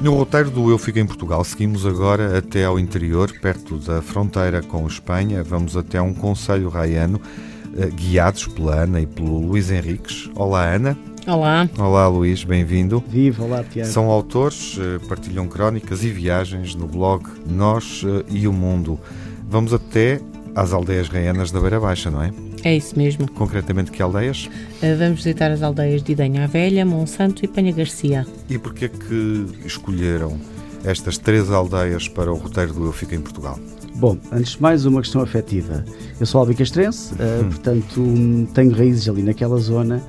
No roteiro do Eu Fico em Portugal, seguimos agora até ao interior, perto da fronteira com Espanha. Vamos até um conselho raiano, eh, guiados pela Ana e pelo Luís Henriques. Olá, Ana. Olá. Olá, Luís, bem-vindo. Viva, olá, Tiago. São autores, eh, partilham crónicas e viagens no blog Nós eh, e o Mundo. Vamos até às aldeias raianas da Beira Baixa, não é? É isso mesmo. Concretamente, que aldeias? Uh, vamos visitar as aldeias de Idenha Velha, Monsanto e Penha Garcia. E porquê que escolheram estas três aldeias para o roteiro do Eu Fico em Portugal? Bom, antes de mais, uma questão afetiva. Eu sou albicastrense, uh, portanto, tenho raízes ali naquela zona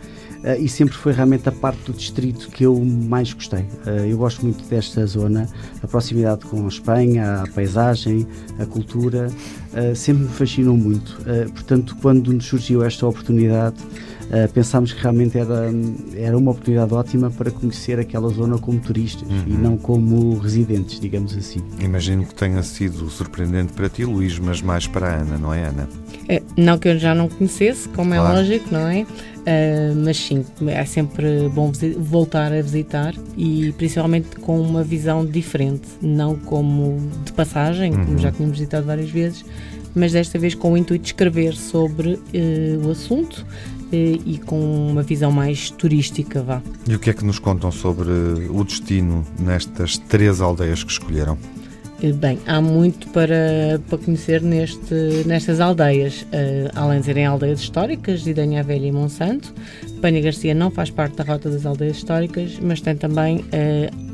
e sempre foi realmente a parte do distrito que eu mais gostei. Uh, eu gosto muito desta zona, a proximidade com a Espanha, a paisagem, a cultura, uh, sempre me fascinou muito. portanto, quando nos surgiu esta oportunidade, uh, pensámos que realmente era, era uma oportunidade ótima para conhecer aquela zona como turistas uhum. e não como residentes, digamos assim. Imagino que tenha sido surpreendente para ti, Luís, mas mais para a Ana, não é, Ana? É, não que eu já não conhecesse, como é claro. é lógico, não é? Uh, mas sim, é sempre bom voltar a visitar e principalmente com uma visão diferente, não como de passagem, uhum. como já tínhamos visitado várias vezes, mas desta vez com o intuito de escrever sobre uh, o assunto uh, e com uma visão mais turística, vá. E o que é que nos contam sobre o destino nestas três aldeias que escolheram? Eh, bem, há muito para, para conhecer neste, nestas aldeias, uh, além de serem aldeias históricas, de Idanha Velha e Monsanto. Penha Garcia não faz parte da rota das aldeias históricas, mas tem também uh,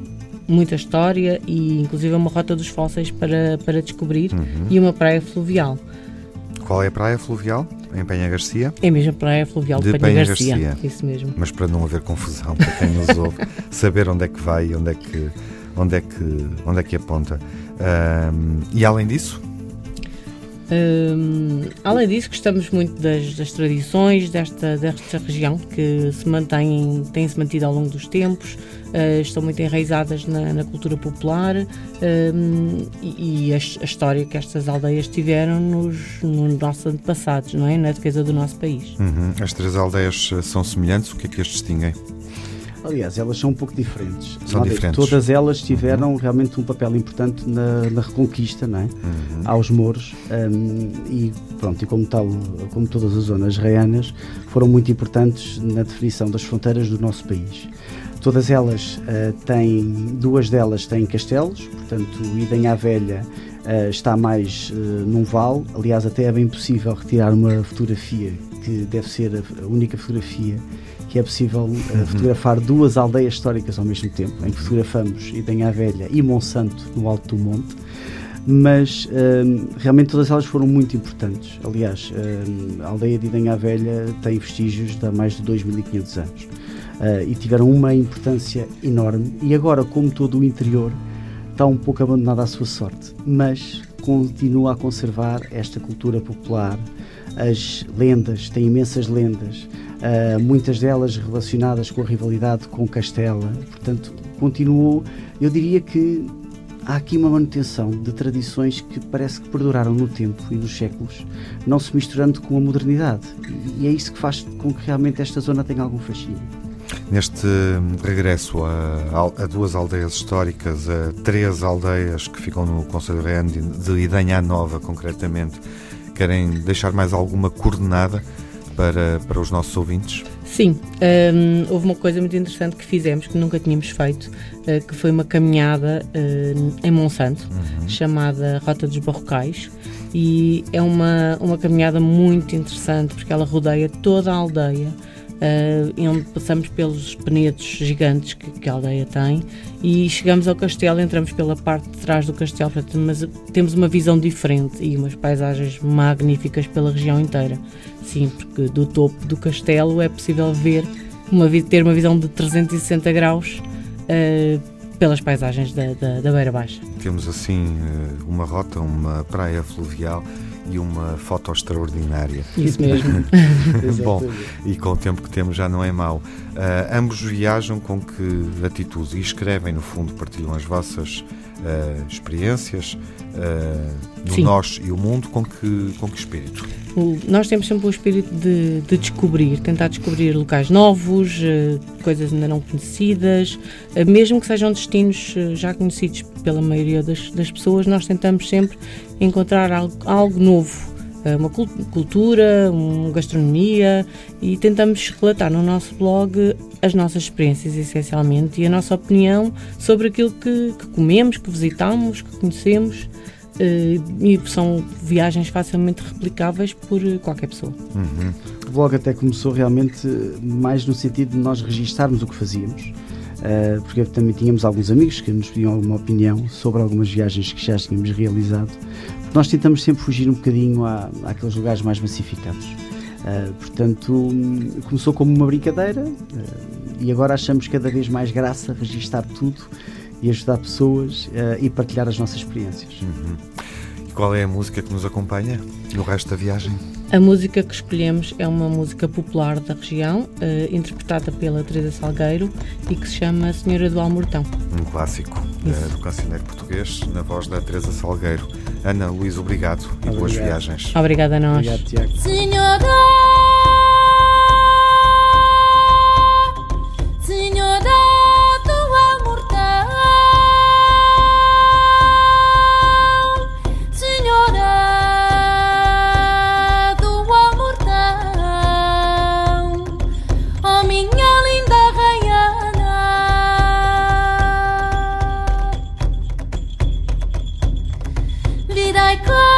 muita história e inclusive uma rota dos fósseis para, para descobrir uhum. e uma praia fluvial. Qual é a praia fluvial? Em Penha Garcia? É mesmo a praia fluvial de, de Penha, Penha Garcia. Garcia. Isso mesmo. Mas para não haver confusão para quem nos ouve, saber onde é que vai e onde é que, onde é que, onde é que aponta. Um, e além disso? Um, além disso, gostamos muito das, das, tradições desta, desta região que se mantêm, têm-se mantido ao longo dos tempos, uh, estão muito enraizadas na, na cultura popular um, e, e a, a, história que estas aldeias tiveram nos, nos nossos antepassados, não é? Na defesa do nosso país. Uhum. As três aldeias são semelhantes, o que é que as distinguem? Aliás, elas são um pouco diferentes. São diferentes. Todas elas tiveram uhum. realmente um papel importante na, na reconquista, não é? Uhum. Aos mouros um, e pronto, e como tal, como todas as zonas reianas, foram muito importantes na definição das fronteiras do nosso país. Todas elas uh, têm, duas delas têm castelos, portanto, Idenha Velha uh, está mais uh, num vale. Aliás, até é bem possível retirar uma fotografia que deve ser a única fotografia que é possível uh, fotografar duas aldeias históricas ao mesmo tempo, em que fotografamos Idenha Velha e Monsanto no alto do monte. Mas uh, realmente todas elas foram muito importantes. Aliás, uh, a aldeia de Idenha Velha tem vestígios de há mais de 2.500 anos e tiveram uma importância enorme. E agora, como todo o interior, está um pouco abandonado à sua sorte, mas continua a conservar esta cultura popular, as lendas, tem imensas lendas, uh, muitas delas relacionadas com a rivalidade com Castela. Portanto, continuou, eu diria que há aqui uma manutenção de tradições que parece que perduraram no tempo e nos séculos, não se misturando com a modernidade. E é isso que faz com que realmente esta zona tenha algum fascínio. Neste regresso a, a, duas aldeias históricas, a três aldeias que ficam no Conselho de Idanha Nova, concretamente, querem deixar mais alguma coordenada para, para os nossos ouvintes? Sim, um, houve uma coisa muito interessante que fizemos, que nunca tínhamos feito, uh, que foi uma caminhada uh, em Monsanto, uhum. chamada Rota dos Barrocais, e é uma, uma caminhada muito interessante, porque ela rodeia toda a aldeia, uh, onde passamos pelos penedos gigantes que, que, a aldeia tem e chegamos ao castelo, entramos pela parte de trás do castelo, portanto, mas temos uma visão diferente e umas paisagens magníficas pela região inteira. Sim, porque do topo do castelo é possível ver, uma, ter uma visão de 360 graus uh, pelas paisagens da, da, da Beira Baixa. Temos assim eh, uma rota, uma praia fluvial e uma foto extraordinária. Isso mesmo. Bom, e com o tempo que temos já não é mau. Ambos viajam com que atitude e escrevem, no fundo, partilham as vossas uh, experiências uh, no nós e o mundo, com que, com que espírito? Nós temos sempre o espírito de, de, descobrir, tentar descobrir locais novos, uh, coisas ainda não conhecidas, mesmo que sejam destinos já conhecidos pela maioria das, das pessoas, nós tentamos sempre encontrar algo, algo novo uma cultura, uma gastronomia e tentamos relatar no nosso blog as nossas experiências essencialmente e a nossa opinião sobre aquilo que, que comemos, que visitamos, que conhecemos eh, e são viagens facilmente replicáveis por qualquer pessoa. Uhum. O blog até começou realmente mais no sentido de nós registarmos o que fazíamos. Uh, porque também tínhamos alguns amigos que nos pediam alguma opinião sobre algumas viagens que já tínhamos realizado. Nós tentamos sempre fugir um bocadinho à, àqueles lugares mais massificados. Uh, portanto, começou como uma brincadeira uh, e agora achamos cada vez mais graça registar tudo e ajudar pessoas e partilhar as nossas experiências. Uhum. E qual é a música que nos acompanha no resto da viagem? A música que escolhemos é uma música popular da região, interpretada pela Teresa Salgueiro e que se chama Senhora do Almortão. Um clássico do cancioneiro português, na voz da Teresa Salgueiro. Ana Luís, obrigado, obrigado. e boas viagens. Obrigada a nós. Obrigado, Tiago. Senhora Música